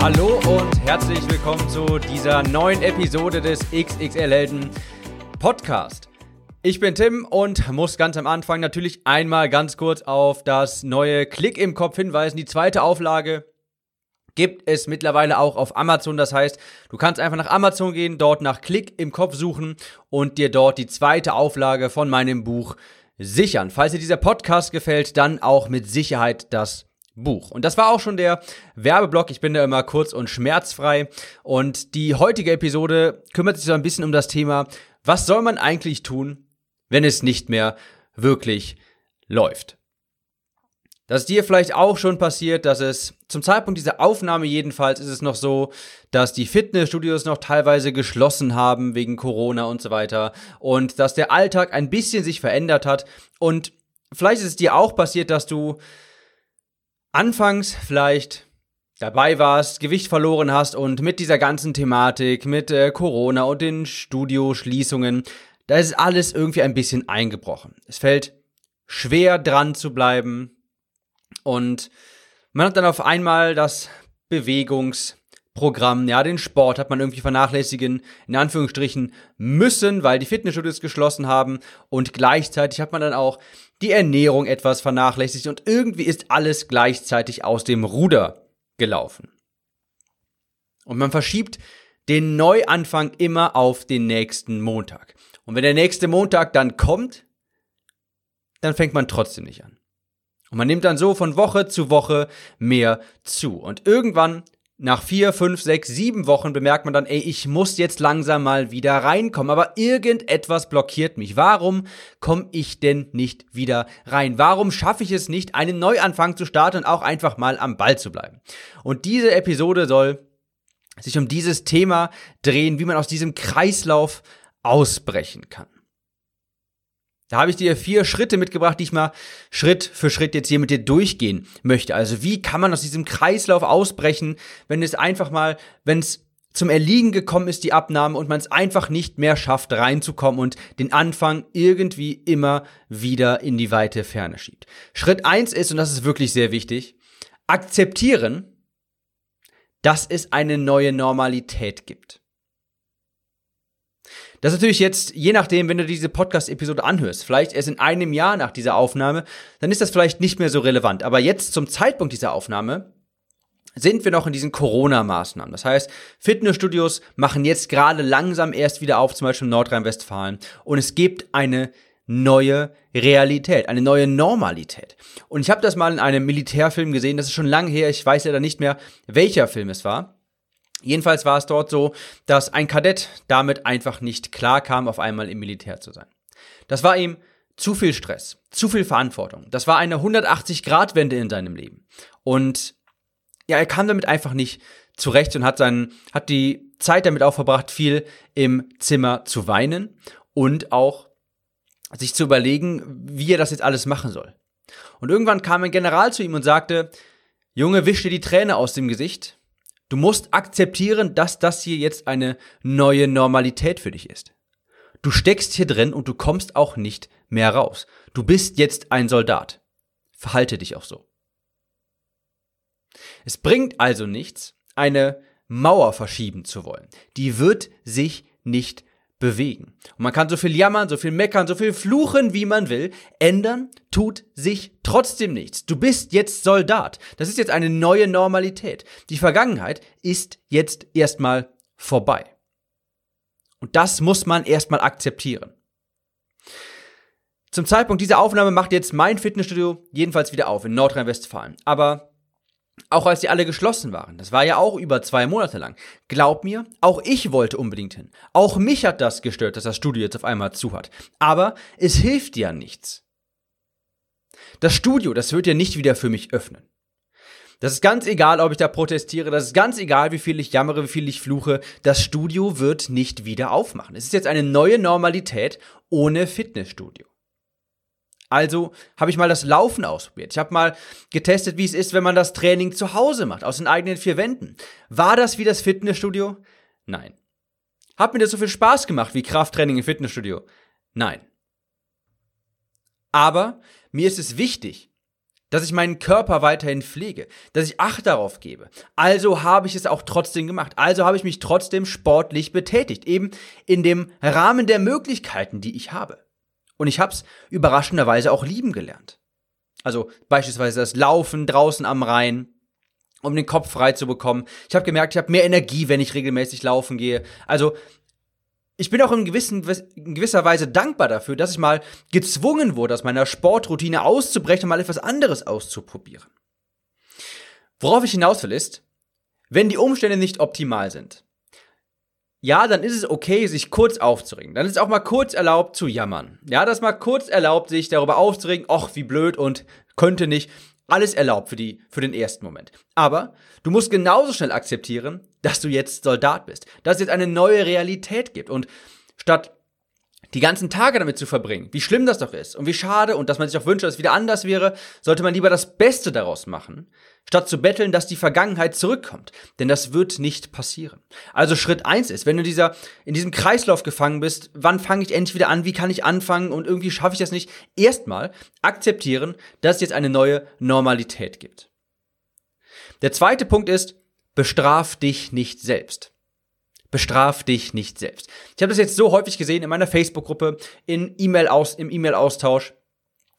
Hallo und herzlich willkommen zu dieser neuen Episode des XXL Helden Podcast. Ich bin Tim und muss ganz am Anfang natürlich einmal ganz kurz auf das neue Klick im Kopf hinweisen. Die zweite Auflage gibt es mittlerweile auch auf Amazon. Das heißt, du kannst einfach nach Amazon gehen, dort nach Klick im Kopf suchen und dir dort die zweite Auflage von meinem Buch sichern. Falls dir dieser Podcast gefällt, dann auch mit Sicherheit das Buch. Und das war auch schon der Werbeblock. Ich bin da immer kurz und schmerzfrei. Und die heutige Episode kümmert sich so ein bisschen um das Thema, was soll man eigentlich tun, wenn es nicht mehr wirklich läuft. Das ist dir vielleicht auch schon passiert, dass es zum Zeitpunkt dieser Aufnahme jedenfalls ist es noch so, dass die Fitnessstudios noch teilweise geschlossen haben wegen Corona und so weiter und dass der Alltag ein bisschen sich verändert hat und vielleicht ist es dir auch passiert, dass du anfangs vielleicht dabei warst, Gewicht verloren hast und mit dieser ganzen Thematik, mit äh, Corona und den Studioschließungen, da ist alles irgendwie ein bisschen eingebrochen. Es fällt schwer dran zu bleiben und man hat dann auf einmal das Bewegungsprogramm, ja, den Sport hat man irgendwie vernachlässigen, in Anführungsstrichen müssen, weil die Fitnessstudios geschlossen haben und gleichzeitig hat man dann auch die Ernährung etwas vernachlässigt und irgendwie ist alles gleichzeitig aus dem Ruder gelaufen. Und man verschiebt den Neuanfang immer auf den nächsten Montag. Und wenn der nächste Montag dann kommt, dann fängt man trotzdem nicht an. Und man nimmt dann so von Woche zu Woche mehr zu. Und irgendwann nach vier, fünf, sechs, sieben Wochen bemerkt man dann, ey, ich muss jetzt langsam mal wieder reinkommen, aber irgendetwas blockiert mich. Warum komme ich denn nicht wieder rein? Warum schaffe ich es nicht, einen Neuanfang zu starten und auch einfach mal am Ball zu bleiben? Und diese Episode soll sich um dieses Thema drehen, wie man aus diesem Kreislauf ausbrechen kann. Da habe ich dir vier Schritte mitgebracht, die ich mal Schritt für Schritt jetzt hier mit dir durchgehen möchte. Also wie kann man aus diesem Kreislauf ausbrechen, wenn es einfach mal, wenn es zum Erliegen gekommen ist, die Abnahme, und man es einfach nicht mehr schafft, reinzukommen und den Anfang irgendwie immer wieder in die weite Ferne schiebt. Schritt eins ist, und das ist wirklich sehr wichtig, akzeptieren, dass es eine neue Normalität gibt. Das ist natürlich jetzt, je nachdem, wenn du diese Podcast-Episode anhörst, vielleicht erst in einem Jahr nach dieser Aufnahme, dann ist das vielleicht nicht mehr so relevant. Aber jetzt zum Zeitpunkt dieser Aufnahme sind wir noch in diesen Corona-Maßnahmen. Das heißt, Fitnessstudios machen jetzt gerade langsam erst wieder auf, zum Beispiel in Nordrhein-Westfalen. Und es gibt eine neue Realität, eine neue Normalität. Und ich habe das mal in einem Militärfilm gesehen, das ist schon lange her, ich weiß ja nicht mehr, welcher Film es war. Jedenfalls war es dort so, dass ein Kadett damit einfach nicht klar kam, auf einmal im Militär zu sein. Das war ihm zu viel Stress, zu viel Verantwortung. Das war eine 180-Grad-Wende in seinem Leben. Und ja, er kam damit einfach nicht zurecht und hat seinen, hat die Zeit damit auch verbracht, viel im Zimmer zu weinen und auch sich zu überlegen, wie er das jetzt alles machen soll. Und irgendwann kam ein General zu ihm und sagte, Junge, wisch dir die Träne aus dem Gesicht Du musst akzeptieren, dass das hier jetzt eine neue Normalität für dich ist. Du steckst hier drin und du kommst auch nicht mehr raus. Du bist jetzt ein Soldat. Verhalte dich auch so. Es bringt also nichts, eine Mauer verschieben zu wollen. Die wird sich nicht bewegen. Und man kann so viel jammern, so viel meckern, so viel fluchen, wie man will. Ändern tut sich trotzdem nichts. Du bist jetzt Soldat. Das ist jetzt eine neue Normalität. Die Vergangenheit ist jetzt erstmal vorbei. Und das muss man erstmal akzeptieren. Zum Zeitpunkt dieser Aufnahme macht jetzt mein Fitnessstudio jedenfalls wieder auf in Nordrhein-Westfalen. Aber auch als die alle geschlossen waren. Das war ja auch über zwei Monate lang. Glaub mir, auch ich wollte unbedingt hin. Auch mich hat das gestört, dass das Studio jetzt auf einmal zu hat. Aber es hilft ja nichts. Das Studio, das wird ja nicht wieder für mich öffnen. Das ist ganz egal, ob ich da protestiere, das ist ganz egal, wie viel ich jammere, wie viel ich fluche, das Studio wird nicht wieder aufmachen. Es ist jetzt eine neue Normalität ohne Fitnessstudio. Also habe ich mal das Laufen ausprobiert. Ich habe mal getestet, wie es ist, wenn man das Training zu Hause macht, aus den eigenen vier Wänden. War das wie das Fitnessstudio? Nein. Hat mir das so viel Spaß gemacht wie Krafttraining im Fitnessstudio? Nein. Aber mir ist es wichtig, dass ich meinen Körper weiterhin pflege, dass ich Acht darauf gebe. Also habe ich es auch trotzdem gemacht. Also habe ich mich trotzdem sportlich betätigt, eben in dem Rahmen der Möglichkeiten, die ich habe. Und ich habe es überraschenderweise auch lieben gelernt. Also beispielsweise das Laufen draußen am Rhein, um den Kopf frei zu bekommen. Ich habe gemerkt, ich habe mehr Energie, wenn ich regelmäßig laufen gehe. Also ich bin auch in, gewissen, in gewisser Weise dankbar dafür, dass ich mal gezwungen wurde, aus meiner Sportroutine auszubrechen und mal etwas anderes auszuprobieren. Worauf ich hinaus will ist, wenn die Umstände nicht optimal sind, ja, dann ist es okay, sich kurz aufzuregen. Dann ist auch mal kurz erlaubt zu jammern. Ja, das mal kurz erlaubt, sich darüber aufzuregen, ach, wie blöd und könnte nicht. Alles erlaubt für, die, für den ersten Moment. Aber du musst genauso schnell akzeptieren, dass du jetzt Soldat bist. Dass es jetzt eine neue Realität gibt. Und statt die ganzen Tage damit zu verbringen, wie schlimm das doch ist und wie schade und dass man sich auch wünscht, dass es wieder anders wäre, sollte man lieber das Beste daraus machen, statt zu betteln, dass die Vergangenheit zurückkommt. Denn das wird nicht passieren. Also Schritt eins ist, wenn du dieser, in diesem Kreislauf gefangen bist, wann fange ich endlich wieder an, wie kann ich anfangen und irgendwie schaffe ich das nicht, erstmal akzeptieren, dass es jetzt eine neue Normalität gibt. Der zweite Punkt ist, bestraf dich nicht selbst. Bestraf dich nicht selbst. Ich habe das jetzt so häufig gesehen in meiner Facebook-Gruppe, in E-Mail aus, im E-Mail-Austausch.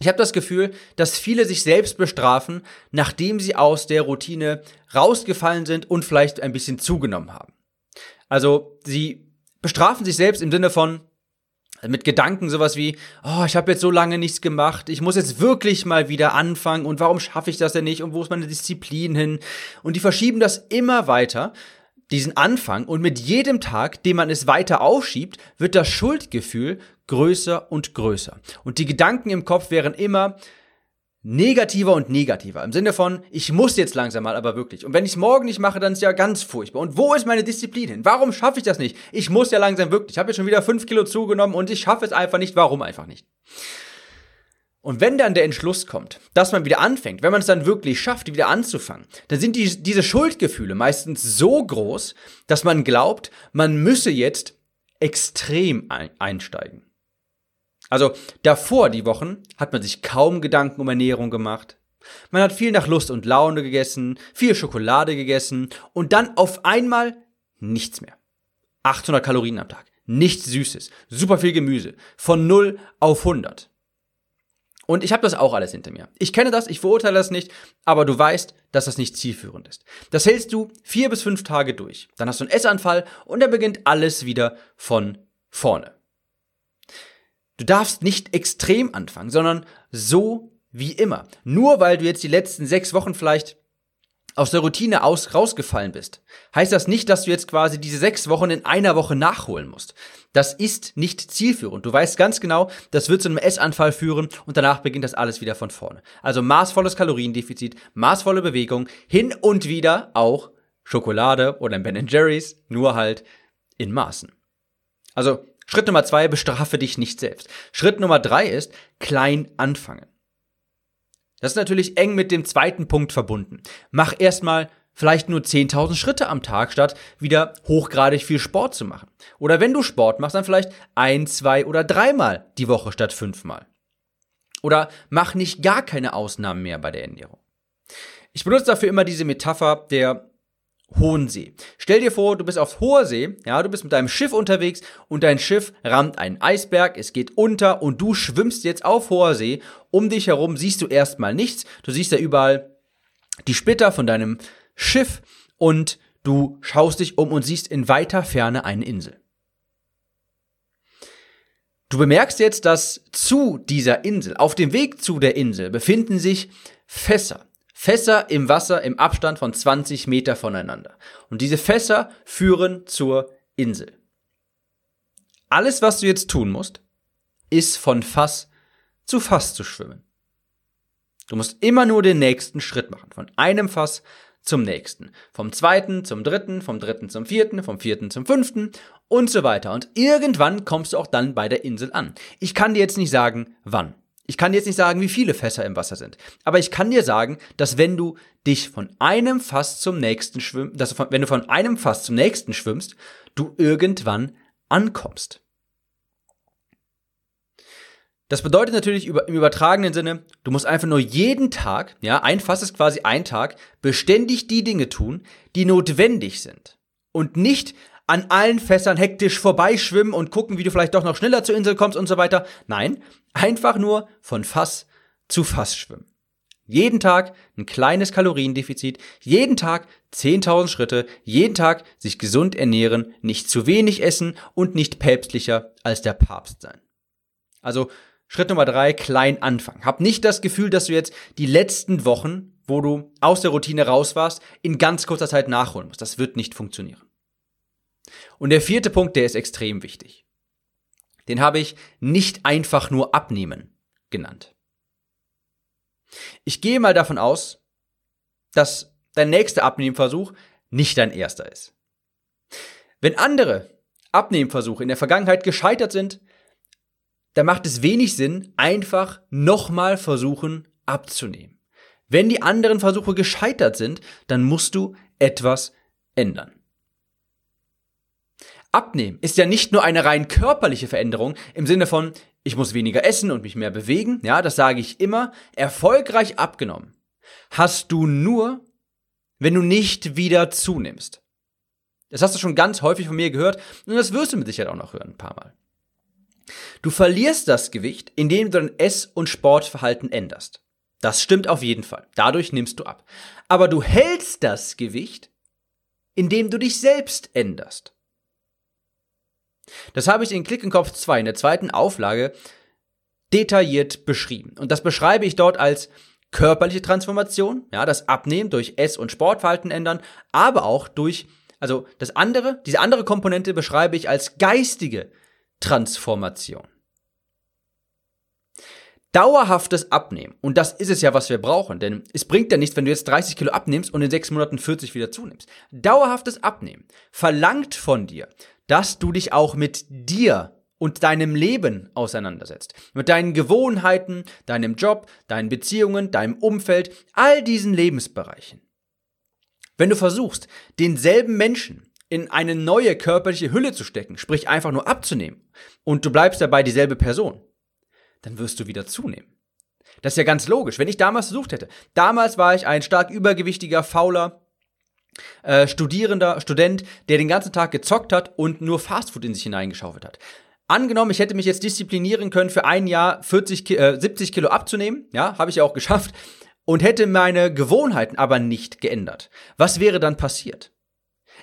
Ich habe das Gefühl, dass viele sich selbst bestrafen, nachdem sie aus der Routine rausgefallen sind und vielleicht ein bisschen zugenommen haben. Also sie bestrafen sich selbst im Sinne von mit Gedanken sowas wie, oh, ich habe jetzt so lange nichts gemacht, ich muss jetzt wirklich mal wieder anfangen und warum schaffe ich das denn nicht und wo ist meine Disziplin hin? Und die verschieben das immer weiter, diesen Anfang und mit jedem Tag, den man es weiter aufschiebt, wird das Schuldgefühl größer und größer. Und die Gedanken im Kopf wären immer negativer und negativer. Im Sinne von, ich muss jetzt langsam mal, aber wirklich. Und wenn ich es morgen nicht mache, dann ist ja ganz furchtbar. Und wo ist meine Disziplin hin? Warum schaffe ich das nicht? Ich muss ja langsam wirklich. Ich habe jetzt schon wieder fünf Kilo zugenommen und ich schaffe es einfach nicht. Warum einfach nicht? Und wenn dann der Entschluss kommt, dass man wieder anfängt, wenn man es dann wirklich schafft, wieder anzufangen, dann sind die, diese Schuldgefühle meistens so groß, dass man glaubt, man müsse jetzt extrem einsteigen. Also davor die Wochen hat man sich kaum Gedanken um Ernährung gemacht. Man hat viel nach Lust und Laune gegessen, viel Schokolade gegessen und dann auf einmal nichts mehr. 800 Kalorien am Tag, nichts Süßes, super viel Gemüse, von 0 auf 100. Und ich habe das auch alles hinter mir. Ich kenne das, ich verurteile das nicht, aber du weißt, dass das nicht zielführend ist. Das hältst du vier bis fünf Tage durch. Dann hast du einen Essanfall und dann beginnt alles wieder von vorne. Du darfst nicht extrem anfangen, sondern so wie immer. Nur weil du jetzt die letzten sechs Wochen vielleicht aus der Routine aus, rausgefallen bist, heißt das nicht, dass du jetzt quasi diese sechs Wochen in einer Woche nachholen musst. Das ist nicht zielführend. Du weißt ganz genau, das wird zu einem Essanfall führen und danach beginnt das alles wieder von vorne. Also maßvolles Kaloriendefizit, maßvolle Bewegung, hin und wieder auch Schokolade oder ein Ben Jerry's, nur halt in Maßen. Also Schritt Nummer zwei, bestrafe dich nicht selbst. Schritt Nummer drei ist, klein anfangen. Das ist natürlich eng mit dem zweiten Punkt verbunden. Mach erstmal vielleicht nur 10.000 Schritte am Tag, statt wieder hochgradig viel Sport zu machen. Oder wenn du Sport machst, dann vielleicht ein, zwei oder dreimal die Woche statt fünfmal. Oder mach nicht gar keine Ausnahmen mehr bei der Ernährung. Ich benutze dafür immer diese Metapher der hohen See. Stell dir vor, du bist auf hoher See, ja, du bist mit deinem Schiff unterwegs und dein Schiff rammt einen Eisberg, es geht unter und du schwimmst jetzt auf hoher See. Um dich herum siehst du erstmal nichts. Du siehst ja überall die Splitter von deinem Schiff und du schaust dich um und siehst in weiter Ferne eine Insel. Du bemerkst jetzt, dass zu dieser Insel, auf dem Weg zu der Insel, befinden sich Fässer. Fässer im Wasser im Abstand von 20 Meter voneinander. Und diese Fässer führen zur Insel. Alles, was du jetzt tun musst, ist von Fass zu Fass zu schwimmen. Du musst immer nur den nächsten Schritt machen. Von einem Fass zum nächsten. Vom zweiten zum dritten, vom dritten zum vierten, vom vierten zum fünften und so weiter. Und irgendwann kommst du auch dann bei der Insel an. Ich kann dir jetzt nicht sagen, wann. Ich kann jetzt nicht sagen, wie viele Fässer im Wasser sind. Aber ich kann dir sagen, dass wenn du dich von einem Fass zum nächsten schwimmst, dass wenn du von einem Fass zum nächsten schwimmst, du irgendwann ankommst. Das bedeutet natürlich im übertragenen Sinne, du musst einfach nur jeden Tag, ja, ein Fass ist quasi ein Tag, beständig die Dinge tun, die notwendig sind. Und nicht an allen Fässern hektisch vorbeischwimmen und gucken, wie du vielleicht doch noch schneller zur Insel kommst und so weiter. Nein, einfach nur von Fass zu Fass schwimmen. Jeden Tag ein kleines Kaloriendefizit, jeden Tag 10.000 Schritte, jeden Tag sich gesund ernähren, nicht zu wenig essen und nicht päpstlicher als der Papst sein. Also Schritt Nummer drei, klein anfangen. Hab nicht das Gefühl, dass du jetzt die letzten Wochen, wo du aus der Routine raus warst, in ganz kurzer Zeit nachholen musst. Das wird nicht funktionieren. Und der vierte Punkt, der ist extrem wichtig. Den habe ich nicht einfach nur abnehmen genannt. Ich gehe mal davon aus, dass dein nächster Abnehmversuch nicht dein erster ist. Wenn andere Abnehmversuche in der Vergangenheit gescheitert sind, da macht es wenig Sinn, einfach nochmal versuchen abzunehmen. Wenn die anderen Versuche gescheitert sind, dann musst du etwas ändern. Abnehmen ist ja nicht nur eine rein körperliche Veränderung im Sinne von, ich muss weniger essen und mich mehr bewegen, ja, das sage ich immer, erfolgreich abgenommen. Hast du nur, wenn du nicht wieder zunimmst. Das hast du schon ganz häufig von mir gehört und das wirst du mit Sicherheit auch noch hören, ein paar Mal. Du verlierst das Gewicht, indem du dein Ess- und Sportverhalten änderst. Das stimmt auf jeden Fall. Dadurch nimmst du ab. Aber du hältst das Gewicht, indem du dich selbst änderst. Das habe ich in Klick in Kopf 2 in der zweiten Auflage detailliert beschrieben. Und das beschreibe ich dort als körperliche Transformation, ja, das Abnehmen durch Ess- und Sportverhalten ändern, aber auch durch, also das andere, diese andere Komponente beschreibe ich als geistige Transformation. Dauerhaftes Abnehmen, und das ist es ja, was wir brauchen, denn es bringt ja nichts, wenn du jetzt 30 Kilo abnimmst und in sechs Monaten 40 wieder zunimmst. Dauerhaftes Abnehmen verlangt von dir, dass du dich auch mit dir und deinem Leben auseinandersetzt. Mit deinen Gewohnheiten, deinem Job, deinen Beziehungen, deinem Umfeld, all diesen Lebensbereichen. Wenn du versuchst, denselben Menschen in eine neue körperliche Hülle zu stecken, sprich einfach nur abzunehmen, und du bleibst dabei dieselbe Person, dann wirst du wieder zunehmen. Das ist ja ganz logisch. Wenn ich damals versucht hätte, damals war ich ein stark übergewichtiger, fauler, äh, Studierender, Student, der den ganzen Tag gezockt hat und nur Fastfood in sich hineingeschaufelt hat. Angenommen, ich hätte mich jetzt disziplinieren können, für ein Jahr 40, äh, 70 Kilo abzunehmen, ja, habe ich ja auch geschafft, und hätte meine Gewohnheiten aber nicht geändert. Was wäre dann passiert?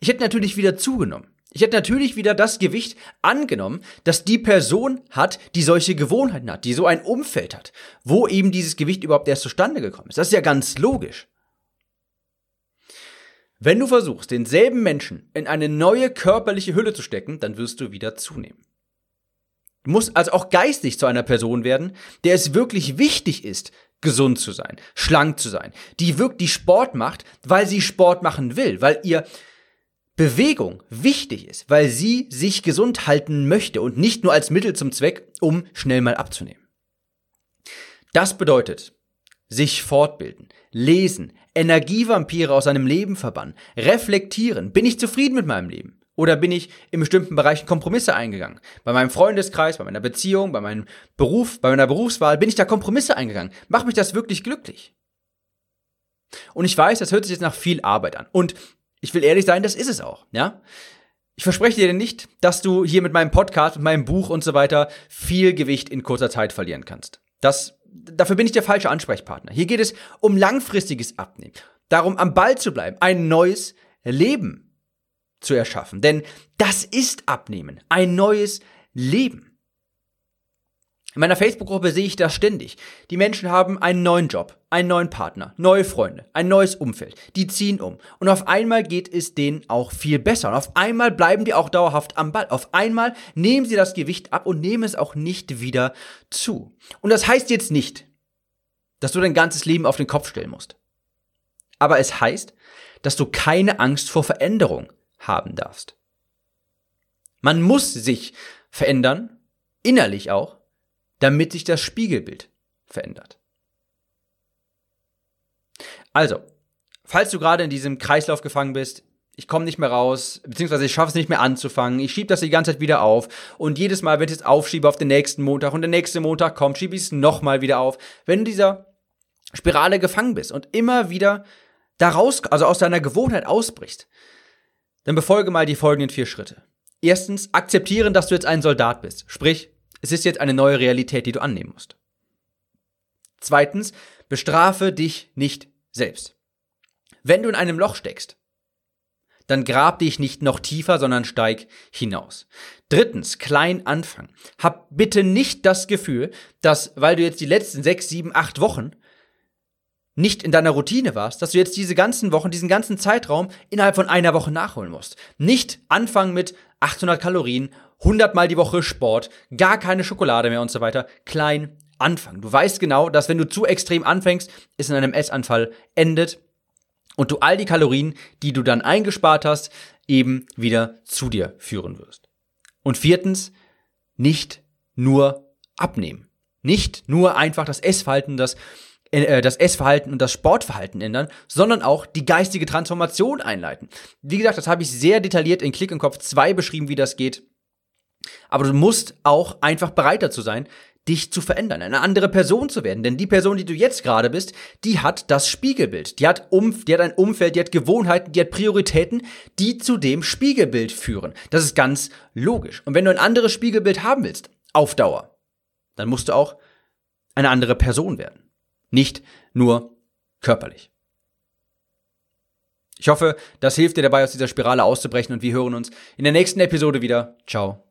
Ich hätte natürlich wieder zugenommen. Ich hätte natürlich wieder das Gewicht angenommen, das die Person hat, die solche Gewohnheiten hat, die so ein Umfeld hat, wo eben dieses Gewicht überhaupt erst zustande gekommen ist. Das ist ja ganz logisch. Wenn du versuchst, denselben Menschen in eine neue körperliche Hülle zu stecken, dann wirst du wieder zunehmen. Du musst also auch geistig zu einer Person werden, der es wirklich wichtig ist, gesund zu sein, schlank zu sein, die wirklich Sport macht, weil sie Sport machen will, weil ihr Bewegung wichtig ist, weil sie sich gesund halten möchte und nicht nur als Mittel zum Zweck, um schnell mal abzunehmen. Das bedeutet, sich fortbilden, lesen, Energievampire aus seinem Leben verbannen, reflektieren. Bin ich zufrieden mit meinem Leben? Oder bin ich in bestimmten Bereichen Kompromisse eingegangen? Bei meinem Freundeskreis, bei meiner Beziehung, bei meinem Beruf, bei meiner Berufswahl, bin ich da Kompromisse eingegangen? Macht mich das wirklich glücklich? Und ich weiß, das hört sich jetzt nach viel Arbeit an. Und ich will ehrlich sein, das ist es auch, ja? Ich verspreche dir nicht, dass du hier mit meinem Podcast, mit meinem Buch und so weiter viel Gewicht in kurzer Zeit verlieren kannst. Das, dafür bin ich der falsche Ansprechpartner. Hier geht es um langfristiges Abnehmen. Darum, am Ball zu bleiben, ein neues Leben zu erschaffen. Denn das ist Abnehmen. Ein neues Leben. In meiner Facebook-Gruppe sehe ich das ständig. Die Menschen haben einen neuen Job, einen neuen Partner, neue Freunde, ein neues Umfeld. Die ziehen um. Und auf einmal geht es denen auch viel besser. Und auf einmal bleiben die auch dauerhaft am Ball. Auf einmal nehmen sie das Gewicht ab und nehmen es auch nicht wieder zu. Und das heißt jetzt nicht, dass du dein ganzes Leben auf den Kopf stellen musst. Aber es heißt, dass du keine Angst vor Veränderung haben darfst. Man muss sich verändern, innerlich auch, damit sich das Spiegelbild verändert. Also, falls du gerade in diesem Kreislauf gefangen bist, ich komme nicht mehr raus, beziehungsweise ich schaffe es nicht mehr anzufangen, ich schiebe das die ganze Zeit wieder auf und jedes Mal, wenn ich es aufschiebe auf den nächsten Montag und der nächste Montag kommt, schiebe ich es nochmal wieder auf. Wenn du dieser Spirale gefangen bist und immer wieder daraus, also aus deiner Gewohnheit ausbrichst, dann befolge mal die folgenden vier Schritte. Erstens, akzeptieren, dass du jetzt ein Soldat bist. Sprich, es ist jetzt eine neue Realität, die du annehmen musst. Zweitens, bestrafe dich nicht selbst. Wenn du in einem Loch steckst, dann grab dich nicht noch tiefer, sondern steig hinaus. Drittens, klein anfangen. Hab bitte nicht das Gefühl, dass, weil du jetzt die letzten sechs, sieben, acht Wochen nicht in deiner Routine warst, dass du jetzt diese ganzen Wochen, diesen ganzen Zeitraum innerhalb von einer Woche nachholen musst. Nicht anfangen mit 800 Kalorien, 100 mal die Woche Sport, gar keine Schokolade mehr und so weiter. Klein anfangen. Du weißt genau, dass wenn du zu extrem anfängst, es in einem Essanfall endet und du all die Kalorien, die du dann eingespart hast, eben wieder zu dir führen wirst. Und viertens, nicht nur abnehmen. Nicht nur einfach das Essverhalten, das, äh, das Essverhalten und das Sportverhalten ändern, sondern auch die geistige Transformation einleiten. Wie gesagt, das habe ich sehr detailliert in Klick im Kopf 2 beschrieben, wie das geht. Aber du musst auch einfach bereit dazu sein, dich zu verändern, eine andere Person zu werden. Denn die Person, die du jetzt gerade bist, die hat das Spiegelbild. Die hat, um, die hat ein Umfeld, die hat Gewohnheiten, die hat Prioritäten, die zu dem Spiegelbild führen. Das ist ganz logisch. Und wenn du ein anderes Spiegelbild haben willst, auf Dauer, dann musst du auch eine andere Person werden. Nicht nur körperlich. Ich hoffe, das hilft dir dabei, aus dieser Spirale auszubrechen und wir hören uns in der nächsten Episode wieder. Ciao